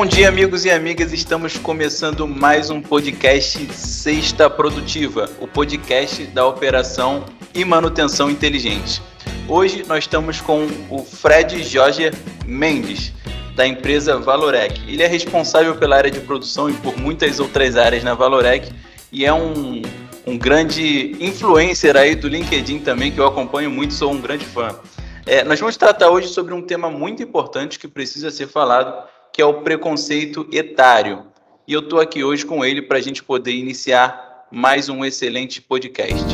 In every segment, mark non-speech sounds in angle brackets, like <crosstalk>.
Bom dia, amigos e amigas. Estamos começando mais um podcast Sexta Produtiva, o podcast da operação e manutenção inteligente. Hoje nós estamos com o Fred Jorge Mendes, da empresa Valorec. Ele é responsável pela área de produção e por muitas outras áreas na Valorec e é um, um grande influencer aí do LinkedIn também, que eu acompanho muito, sou um grande fã. É, nós vamos tratar hoje sobre um tema muito importante que precisa ser falado, que é o preconceito etário. E eu estou aqui hoje com ele para a gente poder iniciar mais um excelente podcast.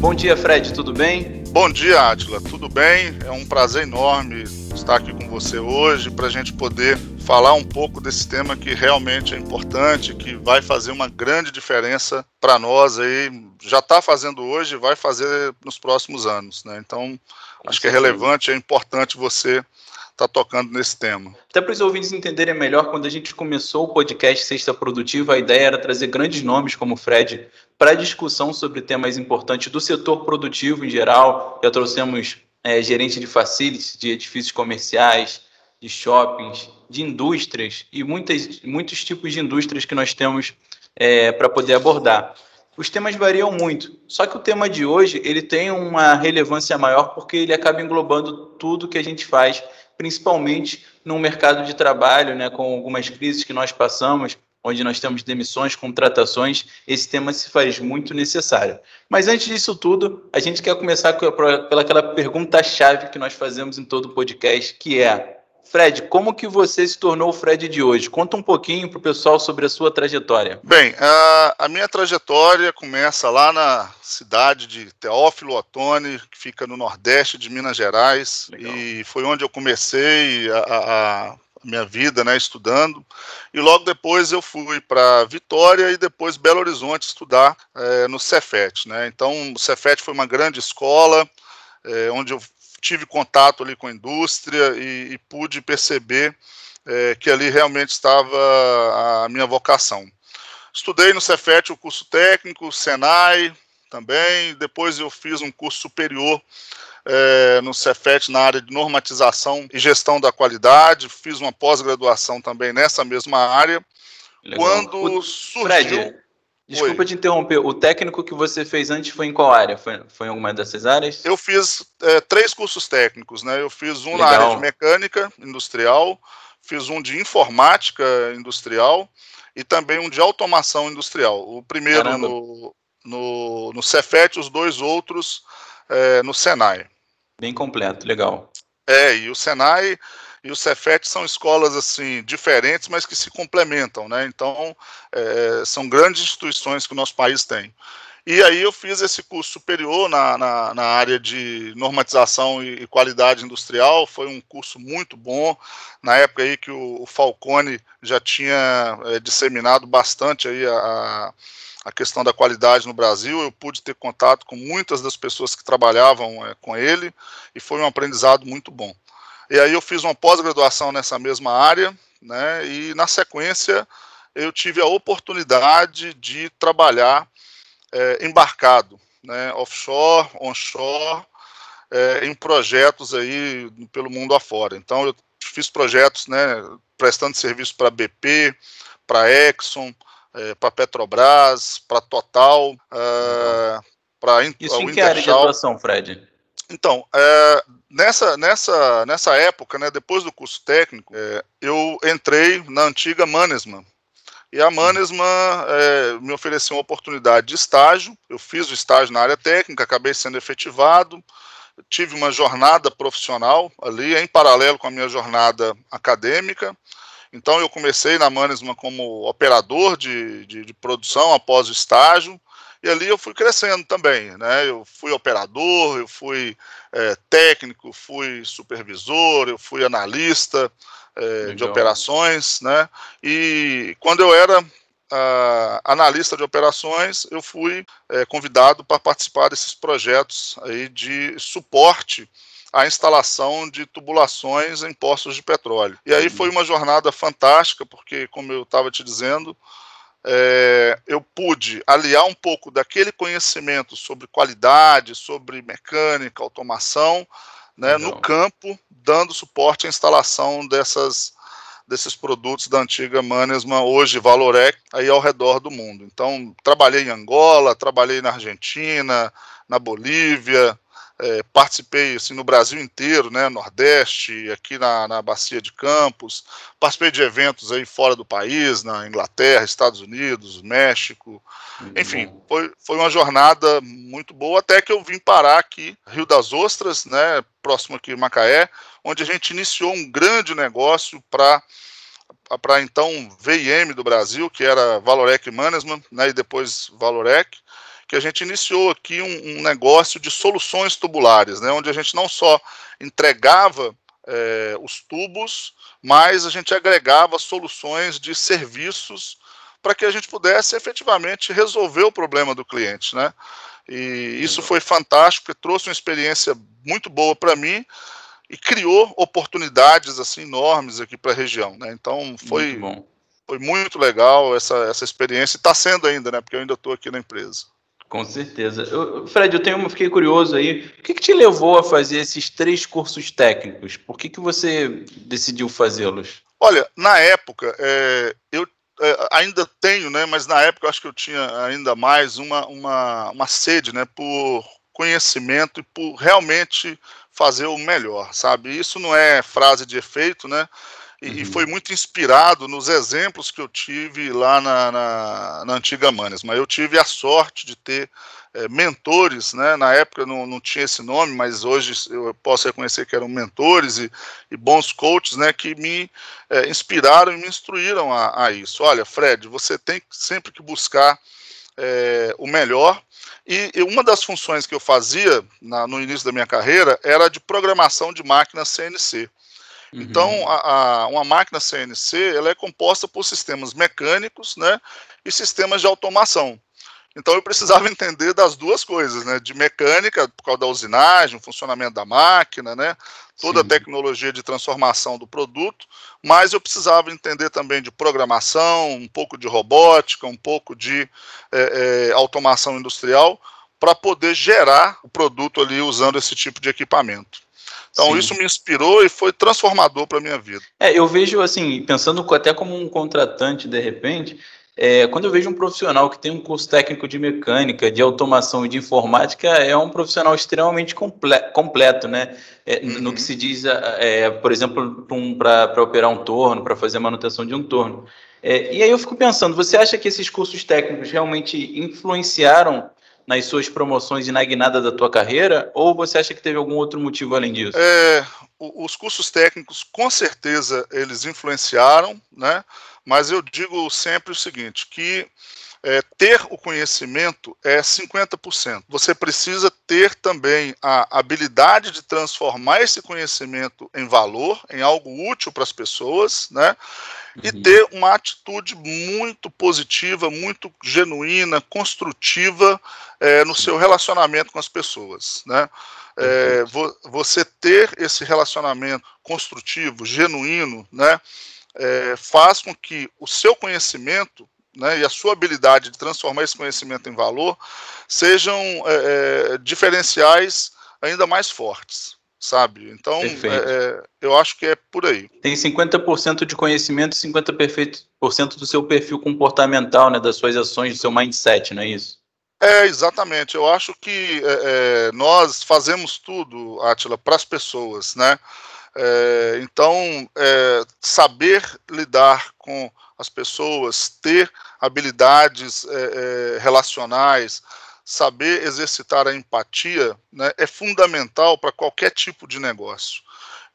Bom dia, Fred, tudo bem? Bom dia, Atila, tudo bem? É um prazer enorme estar aqui com você hoje para a gente poder falar um pouco desse tema que realmente é importante, que vai fazer uma grande diferença para nós aí, já está fazendo hoje vai fazer nos próximos anos, né? Então, acho que é relevante, é importante você está tocando nesse tema. Até para os ouvintes entenderem melhor, quando a gente começou o podcast Sexta Produtiva, a ideia era trazer grandes nomes como o Fred para discussão sobre temas importantes do setor produtivo em geral. Já trouxemos é, gerente de facilities, de edifícios comerciais, de shoppings, de indústrias e muitas, muitos tipos de indústrias que nós temos é, para poder abordar. Os temas variam muito, só que o tema de hoje ele tem uma relevância maior porque ele acaba englobando tudo que a gente faz principalmente no mercado de trabalho, né, com algumas crises que nós passamos, onde nós temos demissões, contratações, esse tema se faz muito necessário. Mas antes disso tudo, a gente quer começar pela aquela pergunta-chave que nós fazemos em todo o podcast, que é Fred, como que você se tornou o Fred de hoje? Conta um pouquinho para o pessoal sobre a sua trajetória. Bem, a, a, minha trajetória começa lá na cidade de Teófilo Otoni, que fica no nordeste de Minas Gerais, Legal. e foi onde eu comecei a, a, a minha vida, né, estudando. E logo depois eu fui para Vitória e depois Belo Horizonte estudar é, no Cefet, né. Então o Cefet foi uma grande escola, é, onde eu tive contato ali com a indústria e, e pude perceber é, que ali realmente estava a minha vocação. Estudei no Cefet o curso técnico, Senai também, depois eu fiz um curso superior é, no Cefet na área de normatização e gestão da qualidade, fiz uma pós-graduação também nessa mesma área. Legal. Quando o, surgiu... Fred, Desculpa Oi. te interromper. O técnico que você fez antes foi em qual área? Foi, foi em alguma dessas áreas? Eu fiz é, três cursos técnicos, né? Eu fiz um Legal. na área de mecânica industrial, fiz um de informática industrial e também um de automação industrial. O primeiro no, no, no Cefet, os dois outros é, no Senai. Bem completo, legal. É, e o Senai e o Cefet são escolas assim diferentes, mas que se complementam, né? Então é, são grandes instituições que o nosso país tem. E aí eu fiz esse curso superior na, na, na área de normatização e, e, qualidade industrial, foi um curso muito bom, na época aí que o, o Falcone já tinha é, disseminado bastante aí a, a questão da qualidade no Brasil, eu pude ter contato com muitas das pessoas que trabalhavam é, com ele, e foi um aprendizado muito bom. E aí eu fiz uma pós-graduação nessa mesma área, né? E na sequência eu tive a oportunidade de trabalhar é, embarcado, né? Offshore, onshore, é, em projetos aí pelo mundo afora. Então eu fiz projetos, né? Prestando serviço para BP, para Exxon, é, para Petrobras, para Total, é, para Isso em que área de atuação, Fred? Então, é, nessa, nessa, nessa época, né, depois do curso técnico, é, eu entrei na antiga Manesman. E a Manesman é, me ofereceu uma oportunidade de estágio. Eu fiz o estágio na área técnica, acabei sendo efetivado. Tive uma jornada profissional ali, em paralelo com a minha jornada acadêmica. Então, eu comecei na Manesman como operador de, de, de produção após o estágio. E ali eu fui crescendo também, né? Eu fui operador, eu fui é, técnico, fui supervisor, eu fui analista é, de operações, né? E quando eu era Uh, analista de operações, eu fui é, convidado para participar desses projetos aí de suporte à instalação de tubulações em postos de petróleo. E aí foi uma jornada fantástica, porque, como eu estava te dizendo, é, eu pude aliar um pouco daquele conhecimento sobre qualidade, sobre mecânica, automação, né, no campo, dando suporte à instalação dessas, desses produtos da antiga Manesma, hoje Valorec, aí ao redor do mundo. Então, trabalhei em Angola, trabalhei na Argentina, na Bolívia, é, participei assim, no Brasil inteiro, né, Nordeste, aqui na, na Bacia de Campos, participei de eventos aí fora do país, na Inglaterra, Estados Unidos, México, enfim, foi, foi uma jornada muito boa, até que eu vim parar aqui, Rio das Ostras, né, próximo aqui Macaé, onde a gente iniciou um grande negócio para para então VIM do Brasil, que era Valorec Management, né, e depois Valorec, que a gente iniciou aqui um, um negócio de soluções tubulares, né, onde a gente não só entregava é, os tubos, mas a gente agregava soluções de serviços para que a gente pudesse efetivamente resolver o problema do cliente, né? E isso foi fantástico, porque trouxe uma experiência muito boa para mim e criou oportunidades assim enormes aqui para a região, né? Então foi muito foi muito legal essa, essa experiência e está sendo ainda, né? Porque eu ainda estou aqui na empresa. Com certeza. Eu, Fred, eu tenho, fiquei curioso aí. O que, que, te levou a fazer esses três cursos técnicos? Por que, que você decidiu fazê-los? Olha, na época, é, eu é, ainda tenho, né? Mas na época eu acho que eu tinha ainda mais uma, uma, uma sede, né? Por conhecimento e por realmente fazer o melhor, sabe? Isso não é frase de efeito, né? E, uhum. foi muito inspirado nos exemplos que eu tive lá na, na, na antiga Manes. Mas eu tive a sorte de ter é, mentores, né? Na época não, não tinha esse nome, mas hoje eu posso reconhecer que eram mentores e, e bons coaches, né? Que me é, inspiraram e me instruíram a, a, isso. Olha, Fred, você tem sempre que buscar é, o melhor. E, e, uma das funções que eu fazia na, no início da minha carreira era de programação de máquinas CNC. Então, uhum. a, a, uma máquina CNC ela é composta por sistemas mecânicos né, e sistemas de automação. Então eu precisava <laughs> entender das duas coisas, né? De mecânica, por causa da usinagem, o funcionamento da máquina, né? Toda Sim. a tecnologia de transformação do produto, mas eu precisava entender também de programação, um pouco de robótica, um pouco de é, é, automação industrial, para poder gerar o produto ali usando esse tipo de equipamento. Então Sim. isso me inspirou e foi transformador para minha vida. É, eu vejo assim, pensando até como um contratante de repente, é, quando eu vejo um profissional que tem um curso técnico de mecânica, de automação e de informática, é um profissional extremamente comple completo, né? É, uhum. No que se diz, é, por exemplo, para operar um torno, para fazer a manutenção de um torno. É, e aí eu fico pensando, você acha que esses cursos técnicos realmente influenciaram nas suas promoções e na guinada da tua carreira? Ou você acha que teve algum outro motivo além disso? É, os cursos técnicos, com certeza, eles influenciaram, né? Mas eu digo sempre o seguinte, que é, ter o conhecimento é 50%. Você precisa ter também a habilidade de transformar esse conhecimento em valor, em algo útil para as pessoas, né? E uhum. ter uma atitude muito positiva, muito genuína, construtiva é, no seu relacionamento com as pessoas, né? É, vo você ter esse relacionamento construtivo, genuíno, né? É, faz com que o seu conhecimento né, e a sua habilidade de transformar esse conhecimento em valor sejam é, é diferenciais ainda mais fortes, sabe? Então, é, é, eu acho que é por aí. Tem 50% de conhecimento e 50% do seu perfil comportamental, né, das suas ações, do seu mindset, não é isso? É, exatamente. Eu acho que é, é nós fazemos tudo, Atila, para as pessoas, né? É, então, saber lidar com as pessoas, ter habilidades é, é, relacionais, saber exercitar a empatia, né, é fundamental para qualquer tipo de negócio.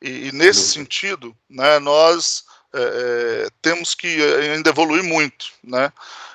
E, e nesse sentido, né, nós é, é temos que ainda evoluir muito, né?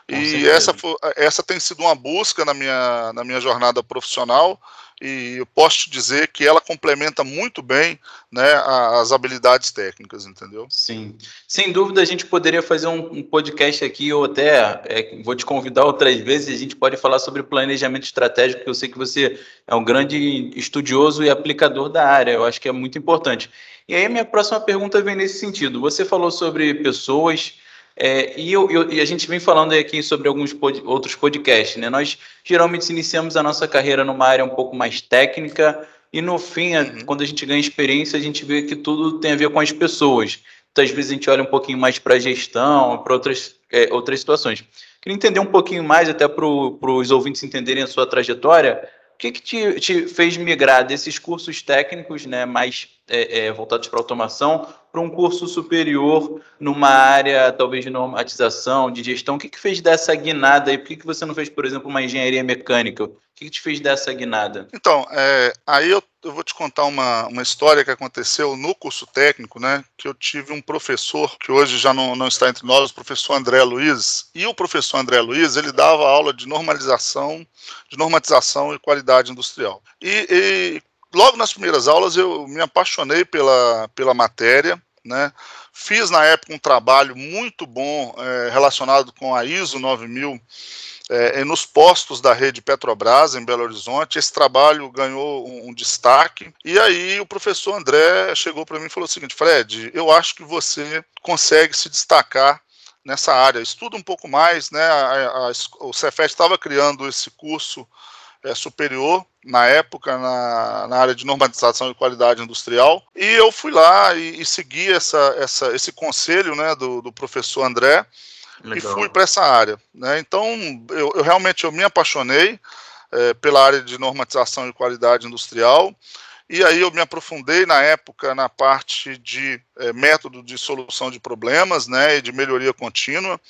E essa, essa tem sido uma busca na minha, na minha jornada profissional e eu posso te dizer que ela complementa muito bem né, as habilidades técnicas, entendeu? Sim, sem dúvida a gente poderia fazer um, um podcast aqui, ou até é, vou te convidar outras vezes, a gente pode falar sobre planejamento estratégico, que eu sei que você é um grande estudioso e aplicador da área, eu acho que é muito importante. E aí minha próxima pergunta vem nesse sentido, você falou sobre pessoas, É, e, eu, eu, e, a gente vem falando aqui sobre alguns pod, outros podcasts, né? Nós geralmente iniciamos a nossa carreira numa área um pouco mais técnica e no fim, uhum. quando a gente ganha experiência, a gente vê que tudo tem a ver com as pessoas. Então, às vezes a gente olha um pouquinho mais para a gestão, para outras, é, outras situações. Queria entender um pouquinho mais, até para os ouvintes entenderem a sua trajetória, o que, que te, te, fez migrar desses cursos técnicos, né, mais é, é, voltados para automação, para um curso superior numa área talvez de normatização, de gestão? O que, que fez dessa guinada aí? Por que, que você não fez, por exemplo, uma engenharia mecânica? O que, que te fez dessa guinada? Então, é, aí eu, eu, vou te contar uma, uma história que aconteceu no curso técnico, né? Que eu tive um professor que hoje já não, não está entre nós, o professor André Luiz. E o professor André Luiz, ele dava aula de normalização, de normatização e qualidade industrial. E, e logo nas primeiras aulas eu me apaixonei pela, pela matéria, né? Fiz na época um trabalho muito bom é, relacionado com a ISO 9000 é, nos postos da rede Petrobras em Belo Horizonte. Esse trabalho ganhou um, um destaque. E aí o professor André chegou para mim e falou o seguinte: Fred, eu acho que você consegue se destacar nessa área. Estuda um pouco mais, né? A, a, o Cefet estava criando esse curso é, superior na época na, na, área de normatização e qualidade industrial e eu fui lá e, e segui essa, essa, esse conselho né, do, do professor André Legal. e fui para essa área né? então eu, eu, realmente eu me apaixonei é, pela área de normatização e qualidade industrial e aí eu me aprofundei na época na parte de é, método de solução de problemas né, e de melhoria contínua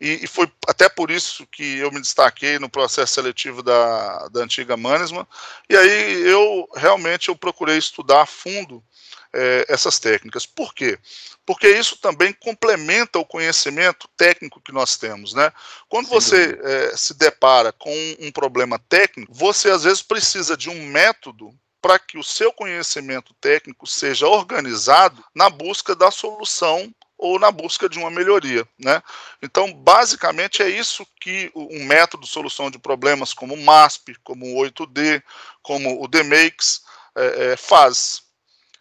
e, e, foi até por isso que eu me destaquei no processo seletivo da, da antiga Manisma. E aí eu realmente eu procurei estudar a fundo é, essas técnicas. Por quê? Porque isso também complementa o conhecimento técnico que nós temos, né? Quando Sim, você é, se depara com um problema técnico, você às vezes precisa de um método para que o seu conhecimento técnico seja organizado na busca da solução ou na busca de uma melhoria. Né? Então, basicamente, é isso que um método de solução de problemas como o MASP, como o 8D, como o DMAX é, é, faz.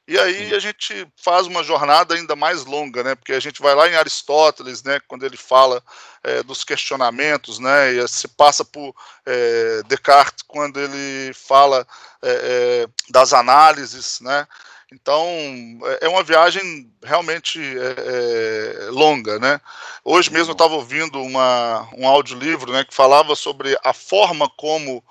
E aí a gente faz uma jornada ainda mais longa, né? Porque a gente vai lá em Aristóteles, né? Quando ele fala é, dos questionamentos, né? E se passa por é, Descartes quando ele fala é, é das análises, né? Então, é, é uma viagem realmente é, longa, né? Hoje mesmo eu estava ouvindo uma, um audiolivro né, que falava sobre a forma como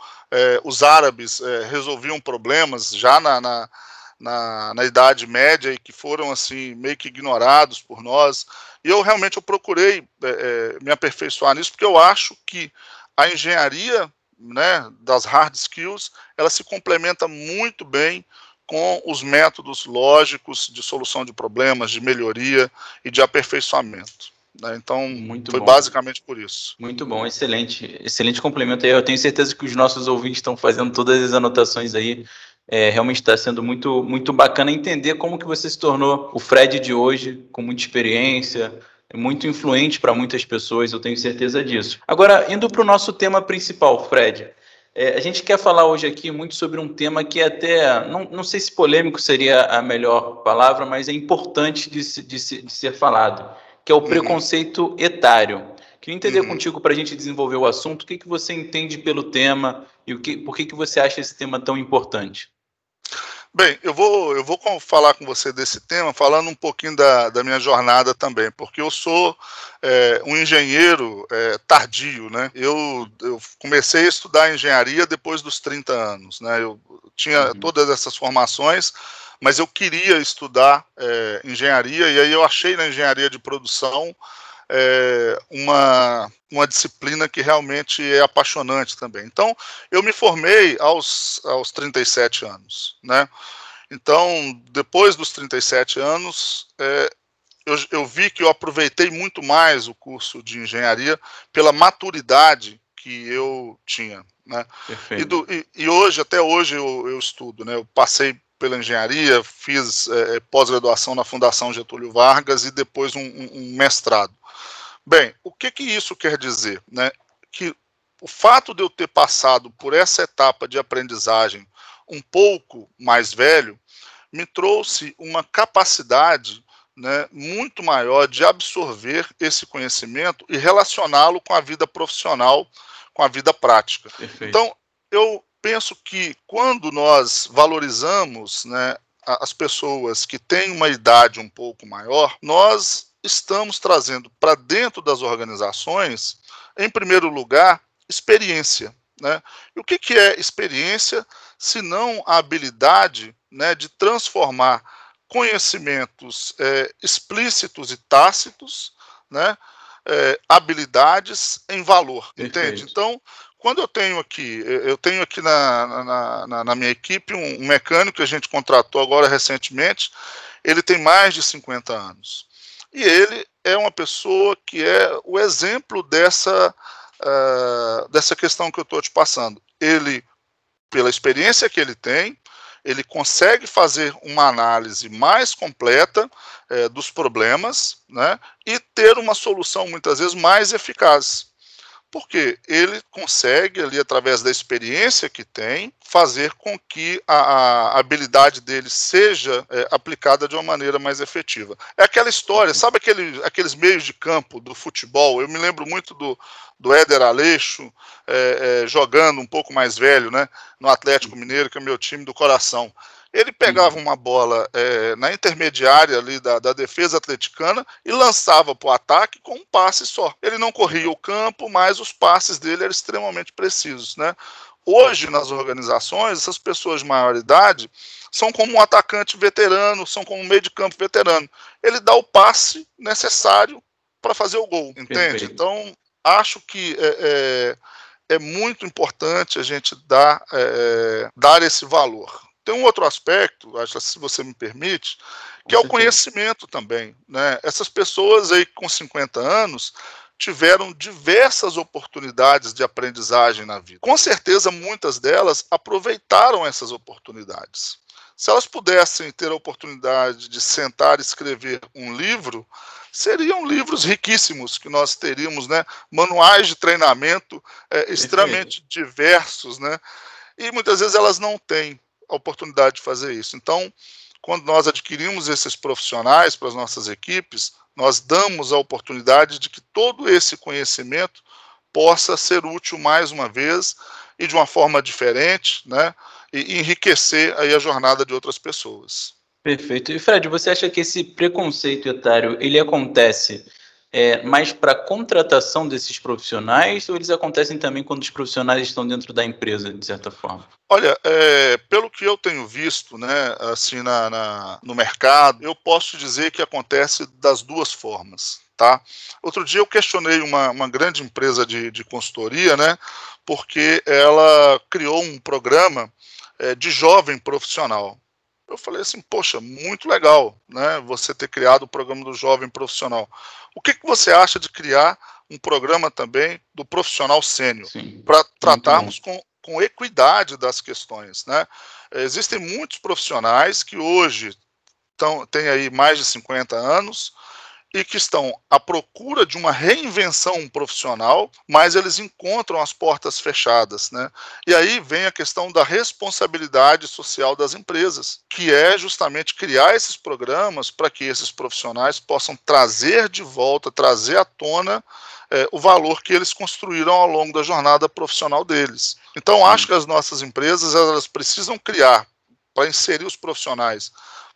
os árabes resolviam problemas já na, na, na, na, Idade Média e que foram, assim, meio que ignorados por nós. E eu realmente eu procurei é, me aperfeiçoar nisso, porque eu acho que a engenharia né, das hard skills, ela se complementa muito bem com os métodos lógicos de solução de problemas, de melhoria e de aperfeiçoamento. Né? Então, Muito foi bom. basicamente por isso. Muito bom, excelente, excelente complemento. Eu tenho certeza que os nossos ouvintes estão fazendo todas as anotações aí. É, realmente está sendo muito, muito bacana entender como que você se tornou o Fred de hoje, com muita experiência, muito influente para muitas pessoas, eu tenho certeza disso. Agora, indo para o nosso tema principal, Fred. É, a gente quer falar hoje aqui muito sobre um tema que até, não, não sei se polêmico seria a melhor palavra, mas é importante de, de, de ser falado, que é o uhum. preconceito etário. Queria entender uhum. contigo para a gente desenvolver o assunto, o que, que você entende pelo tema e o que, por que, que você acha esse tema tão importante? Bem, eu vou, eu vou falar com você desse tema, falando um pouquinho da, da minha jornada também, porque eu sou é, um engenheiro é, tardio, né? Eu, eu comecei a estudar engenharia depois dos 30 anos, né? Eu tinha uhum. todas essas formações, mas eu queria estudar é, engenharia, e aí eu achei na engenharia de produção é, uma, uma disciplina que realmente é apaixonante também. Então, eu me formei aos, aos 37 anos, né? Então, depois dos 37 anos, é, eu, eu vi que eu aproveitei muito mais o curso de engenharia pela maturidade que eu tinha, né? E, do, e, e, hoje, até hoje, eu, eu, estudo, né? Eu passei pela engenharia, fiz é, pós-graduação na Fundação Getúlio Vargas e depois um, um, um mestrado. Bem, o que, que isso quer dizer? Né? Que o fato de eu ter passado por essa etapa de aprendizagem um pouco mais velho me trouxe uma capacidade né, muito maior de absorver esse conhecimento e relacioná-lo com a vida profissional, com a vida prática. Perfeito. Então, eu penso que quando nós valorizamos né, as pessoas que têm uma idade um pouco maior, nós estamos trazendo para dentro das organizações, em primeiro lugar, experiência. Né? E o que, que é experiência, se não a habilidade né, de transformar conhecimentos é, explícitos e tácitos, né, é, habilidades em valor, Perfeito. entende? Então, quando eu tenho aqui, eu tenho aqui na, na, na, na minha equipe um, um mecânico que a gente contratou agora recentemente, ele tem mais de 50 anos. E ele é uma pessoa que é o exemplo dessa, uh, dessa questão que eu estou te passando. Ele, pela experiência que ele tem, ele consegue fazer uma análise mais completa é, dos problemas né, e ter uma solução muitas vezes mais eficaz porque ele consegue, ali, através da experiência que tem, fazer com que a, a habilidade dele seja é, aplicada de uma maneira mais efetiva. É aquela história, sabe aquele, aqueles meios de campo do futebol? Eu me lembro muito do, do Éder Aleixo é, é, jogando um pouco mais velho, né, no Atlético Mineiro, que é meu time do coração. Ele pegava uma bola é, na intermediária ali da, da defesa atleticana e lançava para o ataque com um passe só. Ele não corria o campo, mas os passes dele eram extremamente precisos. Né? Hoje, nas organizações, essas pessoas de maior idade são como um atacante veterano, são como um meio de campo veterano. Ele dá o passe necessário para fazer o gol, entende? Perfeito. Então, acho que é, é, é, muito importante a gente dar, é, dar esse valor. Tem um outro aspecto, acho se você me permite, que é o conhecimento também. Né? Essas pessoas aí com 50 anos tiveram diversas oportunidades de aprendizagem na vida. Com certeza, muitas delas aproveitaram essas oportunidades. Se elas pudessem ter a oportunidade de sentar e escrever um livro, seriam livros riquíssimos que nós teríamos, né? Manuais de treinamento é, extremamente diversos, né? E muitas vezes elas não têm a oportunidade de fazer isso. Então, quando nós adquirimos esses profissionais para as nossas equipes, nós damos a oportunidade de que todo esse conhecimento possa ser útil mais uma vez e de uma forma diferente, né? E enriquecer aí a jornada de outras pessoas. Perfeito. E Fred, você acha que esse preconceito etário ele acontece é, mais para contratação desses profissionais ou eles acontecem também quando os profissionais estão dentro da empresa, de certa forma? Olha, é, pelo que eu tenho visto, né, assim na, na, no mercado, eu posso dizer que acontece das duas formas. Tá? Outro dia eu questionei uma, uma grande empresa de, de consultoria, né, porque ela criou um programa é, de jovem profissional. Eu falei assim, poxa, muito legal, né? Você ter criado o programa do jovem profissional. O que, que você acha de criar um programa também do profissional sênior para tratarmos com, com equidade das questões, né? Existem muitos profissionais que hoje tão, têm aí mais de 50 anos, e que estão à procura de uma reinvenção profissional, mas eles encontram as portas fechadas. Né? E aí vem a questão da responsabilidade social das empresas, que é justamente criar esses programas para que esses profissionais possam trazer de volta, trazer à tona é, o valor que eles construíram ao longo da jornada profissional deles. Então, acho que as nossas empresas elas precisam criar para inserir os profissionais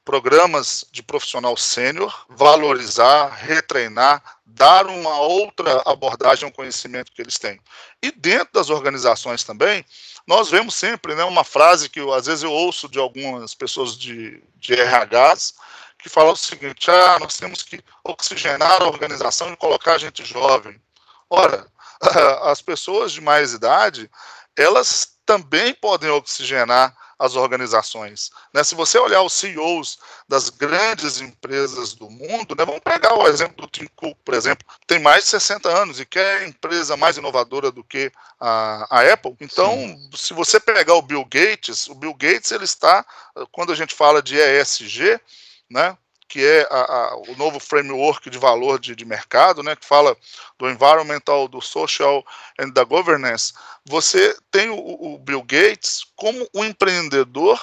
programas de profissional sênior, valorizar, retreinar, dar uma outra abordagem ao conhecimento que eles têm. E dentro das organizações também, nós vemos sempre né, uma frase que eu, às vezes eu ouço de algumas pessoas de, de RHs, que falam o seguinte: ah, nós temos que oxigenar a organização e colocar gente jovem. Ora, <laughs> as pessoas de mais idade, elas também podem oxigenar as organizações. Né? Se você olhar os CEOs das grandes empresas do mundo, né, vamos pegar o exemplo do Tim Cook, por exemplo, tem mais de 60 anos e quer empresa mais inovadora do que a, a Apple. Então, Sim. se você pegar o Bill Gates, o Bill Gates ele está, quando a gente fala de ESG, né, que é a, a, o novo framework de valor de, de, mercado, né, que fala do environmental, do social and da governance, você tem o, o Bill Gates como um empreendedor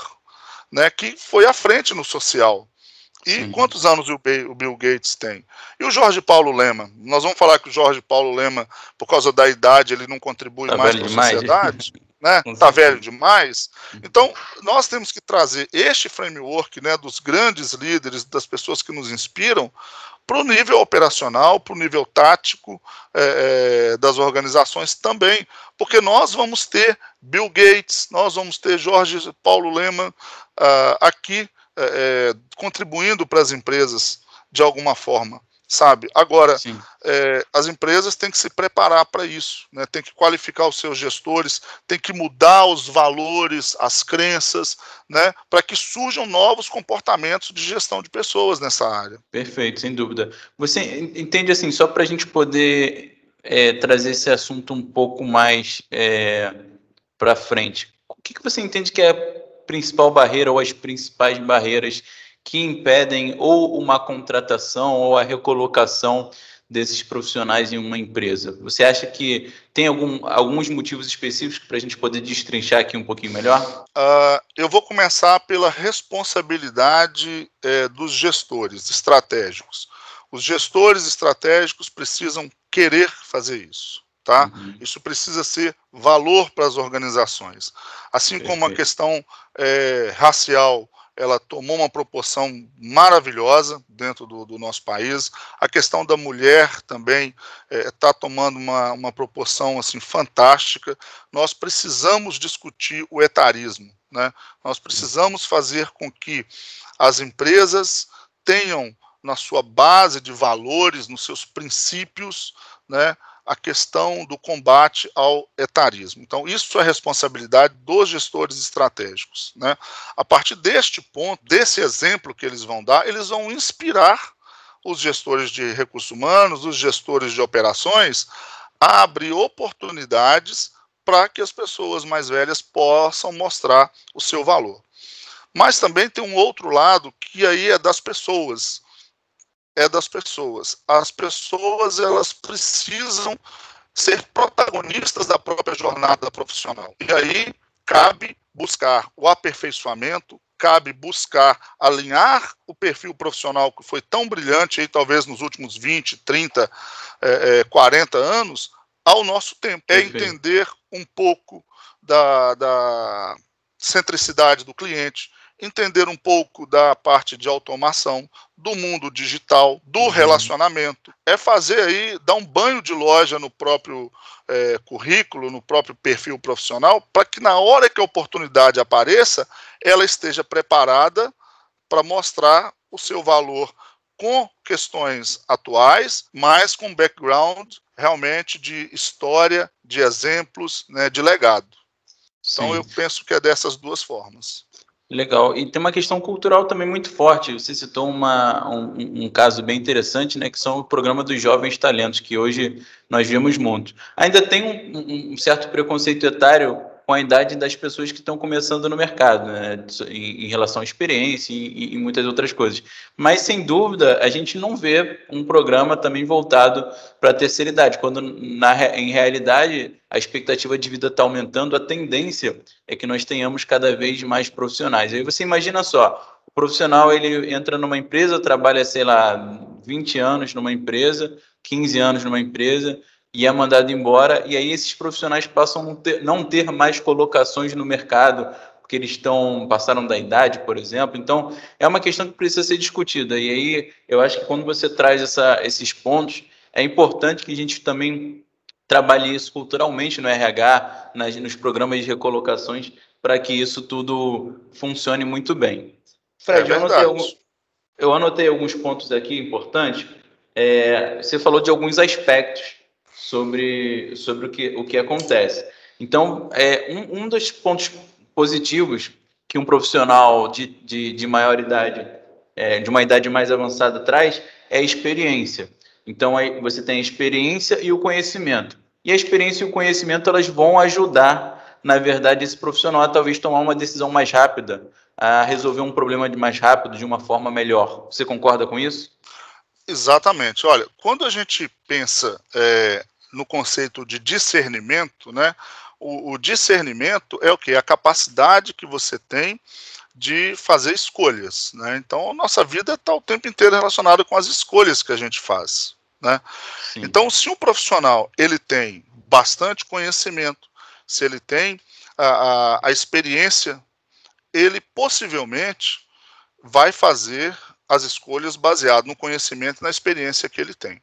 né, que foi à frente no social. E Sim. quantos anos o Bill Gates tem? E o Jorge Paulo Lema? Nós vamos falar que o Jorge Paulo Lema, por causa da idade, ele não contribui tá mais para a sociedade? <laughs> Né? Está velho demais. Então, nós temos que trazer este framework né, dos grandes líderes, das pessoas que nos inspiram, para o nível operacional, para o nível tático é, é, das organizações também, porque nós vamos ter Bill Gates, nós vamos ter Jorge Paulo Lema uh, aqui é, é, contribuindo para as empresas de alguma forma, sabe? Agora, é, as empresas têm que se preparar para isso, né? tem que qualificar os seus gestores, tem que mudar os valores, as crenças, né? para que surjam novos comportamentos de gestão de pessoas nessa área. Perfeito, sem dúvida. Você entende assim, só para a gente poder é, trazer esse assunto um pouco mais é, para frente, o que, que você entende que é principal barreira ou as principais barreiras que impedem ou uma contratação ou a recolocação desses profissionais em uma empresa? Você acha que tem algum, alguns motivos específicos para a gente poder destrinchar aqui um pouquinho melhor? Uh, eu vou começar pela responsabilidade é, dos gestores estratégicos. Os gestores estratégicos precisam querer fazer isso. Tá? Uhum. Isso precisa ser valor para as organizações. Assim Perfeito. como a questão é, racial ela tomou uma proporção maravilhosa dentro do, do nosso país. A questão da mulher também está é, tomando uma, uma proporção assim fantástica. Nós precisamos discutir o etarismo. Né? Nós precisamos fazer com que as empresas tenham na sua base de valores, nos seus princípios, né, a questão do combate ao etarismo. Então, isso é responsabilidade dos gestores estratégicos. Né? A partir deste ponto, desse exemplo que eles vão dar, eles vão inspirar os gestores de recursos humanos, os gestores de operações, a abrir oportunidades para que as pessoas mais velhas possam mostrar o seu valor. Mas também tem um outro lado que aí é das pessoas é das pessoas. As pessoas elas precisam ser protagonistas da própria jornada profissional. E aí cabe buscar o aperfeiçoamento, cabe buscar alinhar o perfil profissional que foi tão brilhante aí talvez nos últimos 20, 30, é, 40 anos ao nosso tempo. É entender um pouco da, da centricidade do cliente, entender um pouco da parte de automação, do mundo digital, do uhum. relacionamento. É fazer aí, dar um banho de loja no próprio é, currículo, no próprio perfil profissional, para que na hora que a oportunidade apareça, ela esteja preparada para mostrar o seu valor com questões atuais, mas com background realmente de história, de exemplos, né, de legado. Então Sim. eu penso que é dessas duas formas. Legal. E tem uma questão cultural também muito forte. Você citou uma, um, um, caso bem interessante, né, que são o programa dos jovens talentos, que hoje nós vemos muito. Ainda tem um, um certo preconceito etário com a idade das pessoas que estão começando no mercado, né, em, em relação à experiência e, e, muitas outras coisas. Mas, sem dúvida, a gente não vê um programa também voltado para a terceira idade, quando, na, em realidade, a expectativa de vida está aumentando, a tendência é que nós tenhamos cada vez mais profissionais. Aí você imagina só, o profissional ele entra numa empresa, trabalha, sei lá, 20 anos numa empresa, 15 anos numa empresa, e é mandado embora, e aí esses profissionais passam a não ter, não ter mais colocações no mercado, porque eles estão passaram da idade, por exemplo. Então, é uma questão que precisa ser discutida. E aí, eu acho que quando você traz essa, esses pontos, é importante que a gente também trabalhe isso culturalmente no RH, nas, nos programas de recolocações, para que isso tudo funcione muito bem. Fred, é eu, anotei alguns, eu, anotei alguns, pontos aqui importantes. É, você falou de alguns aspectos sobre, sobre o, que, o que acontece. Então, é, um, um dos pontos positivos que um profissional de, de, de maior idade, é, de uma idade mais avançada, traz é a experiência. Então, aí você tem a experiência e o conhecimento. E a experiência e o conhecimento elas vão ajudar, na verdade, esse profissional a talvez tomar uma decisão mais rápida, a resolver um problema de mais rápido, de uma forma melhor. Você concorda com isso? Exatamente. Olha, quando a gente pensa é, no conceito de discernimento, né? O, o discernimento é o que? A capacidade que você tem de fazer escolhas. Né? Então, a nossa vida está o tempo inteiro relacionada com as escolhas que a gente faz. Né? Então, se um profissional ele tem bastante conhecimento, se ele tem a, a, a experiência, ele possivelmente vai fazer as escolhas baseado no conhecimento e na experiência que ele tem.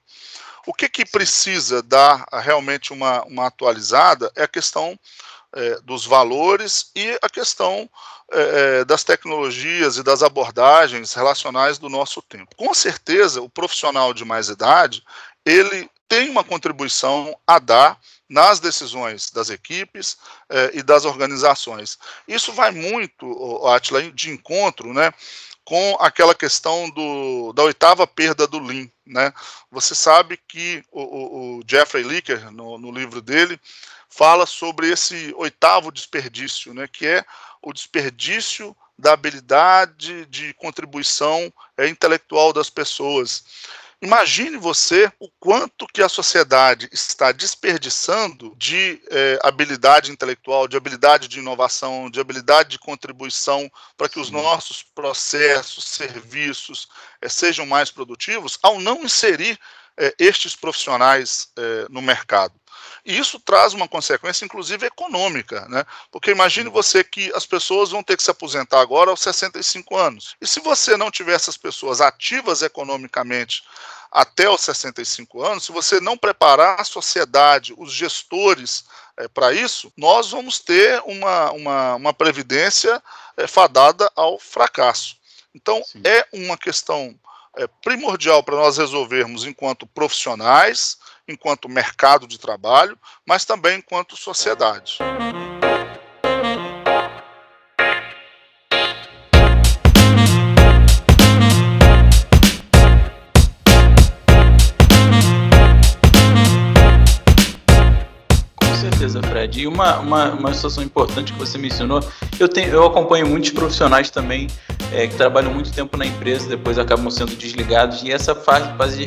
O que, que precisa dar realmente uma, uma atualizada é a questão é, dos valores e a questão é, é, das tecnologias e das abordagens relacionais do nosso tempo. Com certeza, o profissional de mais idade ele tem uma contribuição a dar nas decisões das equipes eh, e das organizações. Isso vai muito, Atila, de encontro né, com aquela questão do, da oitava perda do Lean. Né? Você sabe que o, o Jeffrey Licker, no, no, livro dele, fala sobre esse oitavo desperdício, né, que é o desperdício da habilidade de contribuição é, intelectual das pessoas. Imagine você o quanto que a sociedade está desperdiçando de é, habilidade intelectual, de habilidade de inovação, de habilidade de contribuição para que os nossos processos, serviços é, sejam mais produtivos, ao não inserir é, estes profissionais no mercado. E isso traz uma consequência, inclusive econômica, né? Porque imagine você que as pessoas vão ter que se aposentar agora aos 65 anos. E se você não tiver essas pessoas ativas economicamente até os 65 anos, se você não preparar a sociedade, os gestores é, para isso, nós vamos ter uma, uma, uma previdência é, fadada ao fracasso. Então, Sim. é uma questão é, primordial para nós resolvermos enquanto profissionais, enquanto mercado de trabalho, mas também enquanto sociedade. certeza, Fred. E uma, uma, uma situação importante que você mencionou, eu, tenho, eu acompanho muitos profissionais também é, que trabalham muito tempo na empresa, depois acabam sendo desligados, e essa fase, fase de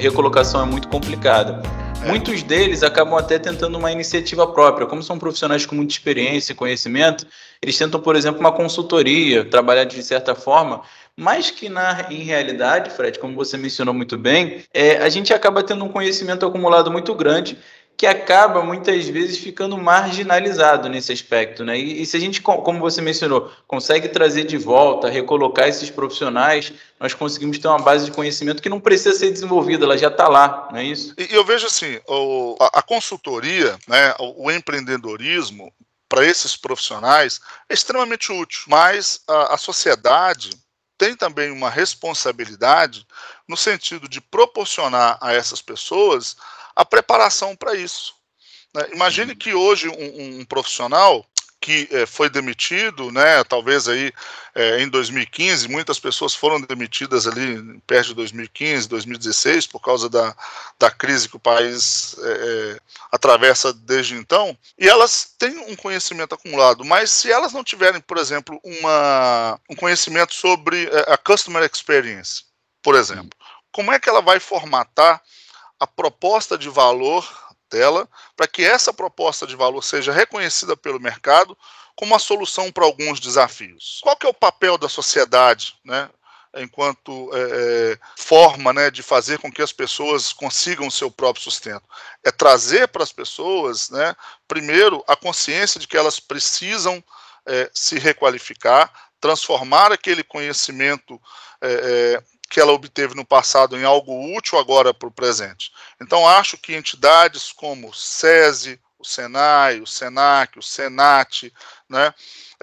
recolocação é muito complicada. É. Muitos deles acabam até tentando uma iniciativa própria. Como são profissionais com muita experiência e conhecimento, eles tentam, por exemplo, uma consultoria, trabalhar de certa forma, mas que na em realidade, Fred, como você mencionou muito bem, é, a gente acaba tendo um conhecimento acumulado muito grande que acaba muitas vezes ficando marginalizado nesse aspecto, né? E, e, se a gente, como você mencionou, consegue trazer de volta, recolocar esses profissionais, nós conseguimos ter uma base de conhecimento que não precisa ser desenvolvida, ela já está lá, não é isso? E eu vejo assim, o, a, a, consultoria, né, o, o empreendedorismo para esses profissionais é extremamente útil, mas a, a sociedade tem também uma responsabilidade no sentido de proporcionar a essas pessoas a preparação para isso. Né? Imagine que hoje um, um profissional que é, foi demitido, né, talvez aí é, em 2015, muitas pessoas foram demitidas ali perto de 2015, 2016, por causa da, da crise que o país é, atravessa desde então, e elas têm um conhecimento acumulado, mas se elas não tiverem, por exemplo, uma, um conhecimento sobre a Customer Experience, por exemplo, como é que ela vai formatar a proposta de valor dela, para que essa proposta de valor seja reconhecida pelo mercado como uma solução para alguns desafios. Qual que é o papel da sociedade, né, enquanto é, é, forma né, de fazer com que as pessoas consigam o seu próprio sustento? É trazer para as pessoas, né, primeiro, a consciência de que elas precisam é, se requalificar, transformar aquele conhecimento é, é que ela obteve no passado em algo útil agora para o presente. Então, acho que entidades como o SESI, o SENAI, o SENAC, o SENAT, né,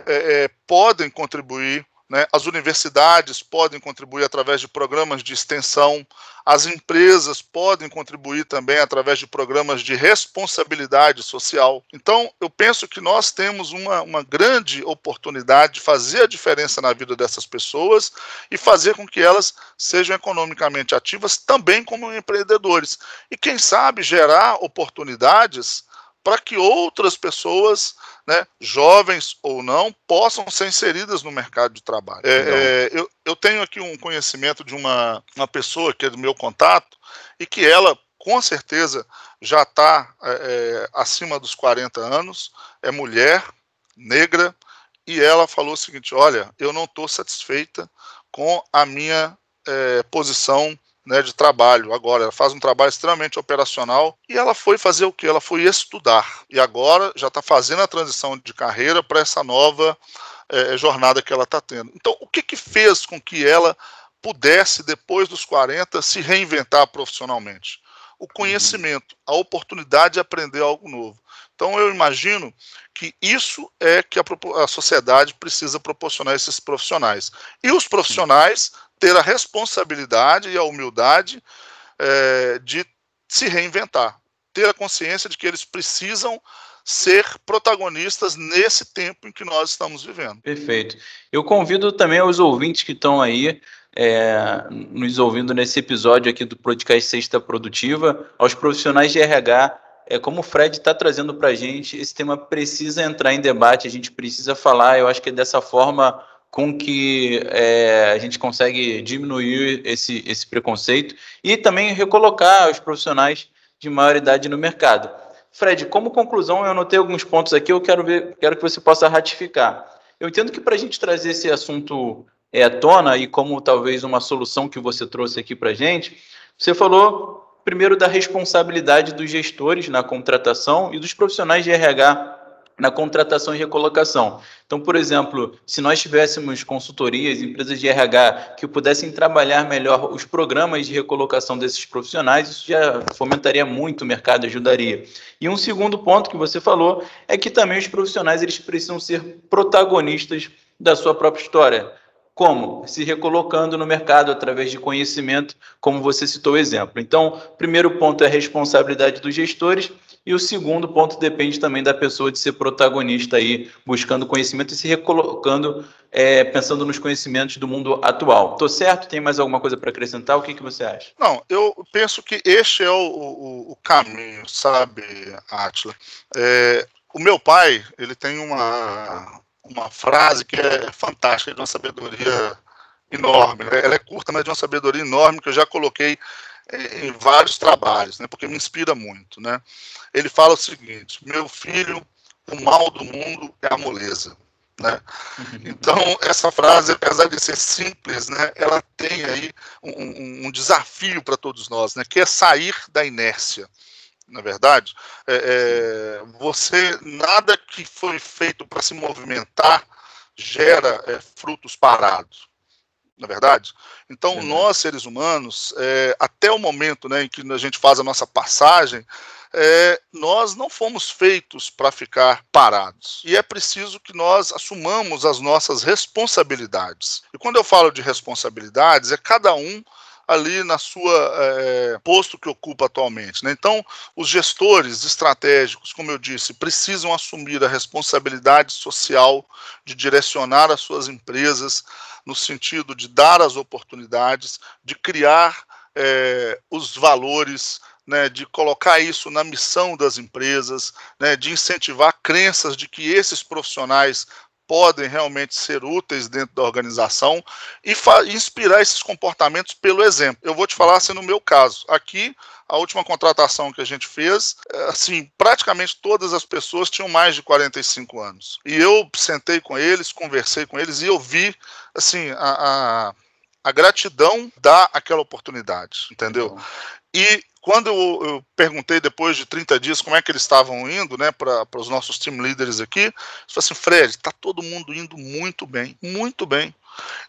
é, é, podem contribuir né? As universidades podem contribuir através de programas de extensão, as empresas podem contribuir também através de programas de responsabilidade social. Então, eu penso que nós temos uma, uma grande oportunidade de fazer a diferença na vida dessas pessoas e fazer com que elas sejam economicamente ativas também como empreendedores. E, quem sabe, gerar oportunidades para que outras pessoas, né, jovens ou não, possam ser inseridas no mercado de trabalho. É, é, eu, eu, tenho aqui um conhecimento de uma, uma pessoa que é do meu contato e que ela, com certeza, já está é, é, acima dos 40 anos, é mulher, negra e ela falou o seguinte: olha, eu não estou satisfeita com a minha é, posição né, de trabalho. Agora, ela faz um trabalho extremamente operacional e ela foi fazer o que? Ela foi estudar. E agora já está fazendo a transição de carreira para essa nova é, jornada que ela está tendo. Então, o que, que fez com que ela pudesse, depois dos 40, se reinventar profissionalmente? O conhecimento, a oportunidade de aprender algo novo. Então, eu imagino que isso é que a, a sociedade precisa proporcionar a esses profissionais. E os profissionais ter a responsabilidade e a humildade é, de se reinventar, ter a consciência de que eles precisam ser protagonistas nesse tempo em que nós estamos vivendo. Perfeito. Eu convido também os ouvintes que estão aí é, nos ouvindo nesse episódio aqui do podcast Sexta Produtiva, aos profissionais de RH, é, como o Fred está trazendo para a gente, esse tema precisa entrar em debate, a gente precisa falar, eu acho que é dessa forma com que é, a gente consegue diminuir esse, esse preconceito e também recolocar os profissionais de maior idade no mercado. Fred, como conclusão, eu anotei alguns pontos aqui, eu quero ver, quero que você possa ratificar. Eu entendo que para a gente trazer esse assunto é, à tona e como talvez uma solução que você trouxe aqui para a gente, você falou primeiro da responsabilidade dos gestores na contratação e dos profissionais de RH na contratação e recolocação. Então, por exemplo, se nós tivéssemos consultorias, empresas de RH que pudessem trabalhar melhor os programas de recolocação desses profissionais, isso já fomentaria muito o mercado, ajudaria. E um segundo ponto que você falou é que também os profissionais eles precisam ser protagonistas da sua própria história. Como? Se recolocando no mercado através de conhecimento, como você citou o exemplo. Então, primeiro ponto é a responsabilidade dos gestores e o segundo ponto depende também da pessoa de ser protagonista aí, buscando conhecimento e se recolocando, é, pensando nos conhecimentos do mundo atual. Tô certo? Tem mais alguma coisa para acrescentar? O que, que você acha? Não, eu penso que este é o, o, o caminho, sabe, Atila? É, o meu pai, ele tem uma, uma frase que é fantástica, de uma sabedoria enorme. Né? Ela é curta, mas de uma sabedoria enorme que eu já coloquei em vários trabalhos, né, porque me inspira muito. Né? Ele fala o seguinte: meu filho, o mal do mundo é a moleza. Né? Uhum. Então, essa frase, apesar de ser simples, né, ela tem aí um, um desafio para todos nós, né, que é sair da inércia. Na é verdade, é, é, você nada que foi feito para se movimentar gera é, frutos parados na é verdade? Então, uhum. nós, seres humanos, é, até o momento né, em que a gente faz a nossa passagem, é, nós não fomos feitos para ficar parados. E é preciso que nós assumamos as nossas responsabilidades. E quando eu falo de responsabilidades, é cada um ali na sua é, posto que ocupa atualmente. Né? Então, os gestores estratégicos, como eu disse, precisam assumir a responsabilidade social de direcionar as suas empresas no sentido de dar as oportunidades, de criar é, os valores, né, de colocar isso na missão das empresas, né, de incentivar crenças de que esses profissionais podem realmente ser úteis dentro da organização e inspirar esses comportamentos pelo exemplo. Eu vou te falar assim no meu caso. Aqui, a última contratação que a gente fez, é, assim, praticamente todas as pessoas tinham mais de 45 anos. E eu sentei com eles, conversei com eles e eu vi, assim, a, a, a gratidão dá aquela oportunidade, entendeu? E quando eu, eu, perguntei depois de 30 dias como é que eles estavam indo, né, para os nossos team leaders aqui, eles falaram assim, Fred, está todo mundo indo muito bem, muito bem.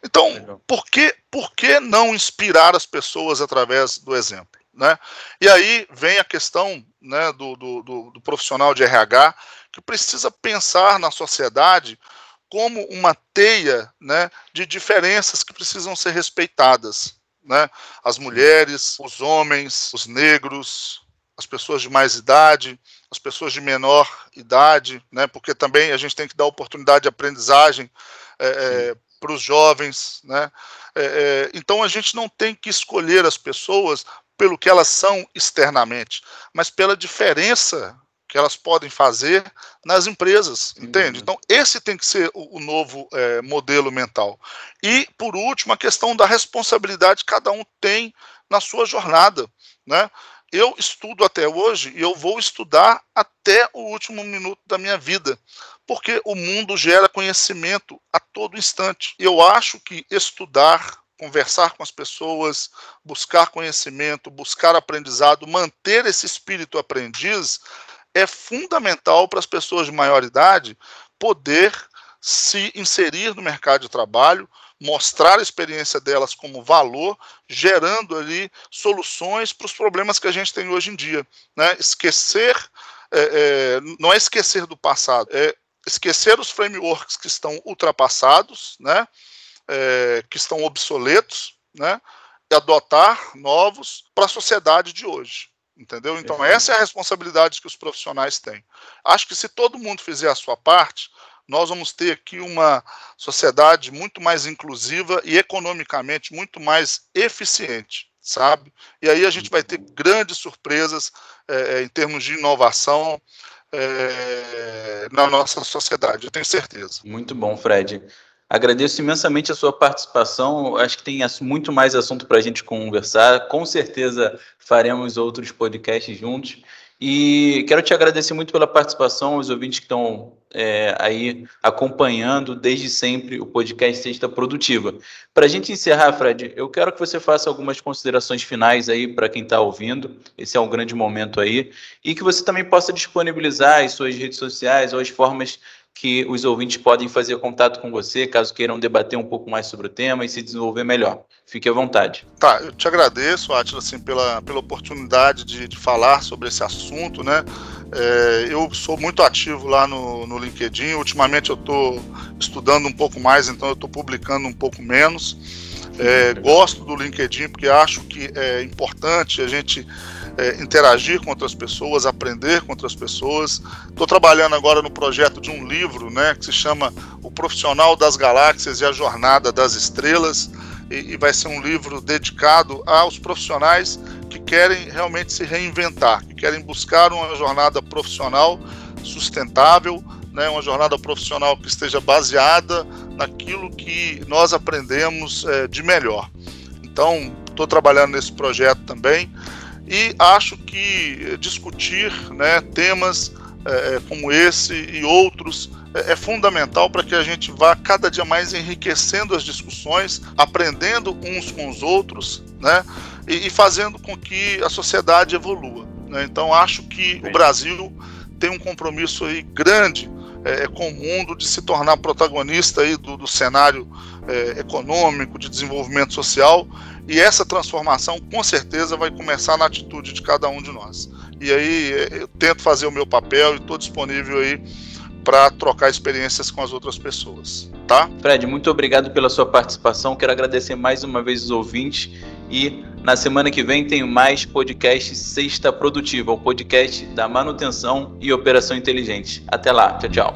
Então, por que, por que não inspirar as pessoas através do exemplo? Né? E aí vem a questão né, do, do, do, do profissional de RH que precisa pensar na sociedade como uma teia né, de diferenças que precisam ser respeitadas né? As mulheres, os homens, os negros, as pessoas de mais idade, as pessoas de menor idade, né? Porque também a gente tem que dar oportunidade de aprendizagem é, é, para os jovens, né? É, então a gente não tem que escolher as pessoas pelo que elas são externamente, mas pela diferença que elas podem fazer nas empresas, entende? Uhum. Então, esse tem que ser o, o novo é, modelo mental. E, por último, a questão da responsabilidade que cada um tem na sua jornada, né? Eu estudo até hoje e eu vou estudar até o último minuto da minha vida, porque o mundo gera conhecimento a todo instante. Eu acho que estudar, conversar com as pessoas, buscar conhecimento, buscar aprendizado, manter esse espírito aprendiz é fundamental para as pessoas de maior idade poder se inserir no mercado de trabalho, mostrar a experiência delas como valor, gerando ali soluções para os problemas que a gente tem hoje em dia. Né? Esquecer, é, é, não é esquecer do passado, é esquecer os frameworks que estão ultrapassados, né? É, que estão obsoletos, né? e adotar novos para a sociedade de hoje. Entendeu? Então, essa é a responsabilidade que os profissionais têm. Acho que se todo mundo fizer a sua parte, nós vamos ter aqui uma sociedade muito mais inclusiva e economicamente muito mais eficiente, sabe? E aí a gente vai ter grandes surpresas é, em termos de inovação é, na nossa sociedade, eu tenho certeza. Muito bom, Fred. Agradeço imensamente a sua participação. Acho que tem muito mais assunto para a gente conversar. Com certeza faremos outros podcasts juntos. E quero te agradecer muito pela participação, os ouvintes que estão é, aí acompanhando desde sempre o podcast Sexta Produtiva. Para a gente encerrar, Fred, eu quero que você faça algumas considerações finais aí para quem está ouvindo. Esse é um grande momento aí. E que você também possa disponibilizar as suas redes sociais ou as formas que os ouvintes podem fazer contato com você, caso queiram debater um pouco mais sobre o tema e se desenvolver melhor. Fique à vontade. Tá, eu te agradeço, Atila, assim, pela, pela oportunidade de, de falar sobre esse assunto, né? É, eu sou muito ativo lá no, no LinkedIn. Ultimamente eu estou estudando um pouco mais, então eu estou publicando um pouco menos. É, gosto do LinkedIn porque acho que é importante a gente é, interagir com outras pessoas, aprender com outras pessoas. Estou trabalhando agora no projeto de um livro né, que se chama O Profissional das Galáxias e a Jornada das Estrelas. E, e vai ser um livro dedicado aos profissionais que querem realmente se reinventar, que querem buscar uma jornada profissional sustentável, né, uma jornada profissional que esteja baseada naquilo que nós aprendemos é, de melhor. Então, estou trabalhando nesse projeto também e acho que discutir né, temas é, como esse e outros é, é fundamental para que a gente vá cada dia mais enriquecendo as discussões, aprendendo uns com os outros, né, e, e fazendo com que a sociedade evolua. Né? Então acho que o Brasil tem um compromisso aí grande é, com o mundo de se tornar protagonista aí do, do cenário econômico, de desenvolvimento social e essa transformação, com certeza, vai começar na atitude de cada um de nós. E aí eu tento fazer o meu papel e estou disponível aí para trocar experiências com as outras pessoas, tá? Fred, muito obrigado pela sua participação. Quero agradecer mais uma vez os ouvintes e na semana que vem tem mais podcast Sexta Produtiva, o podcast da manutenção e operação inteligente. Até lá, tchau, tchau.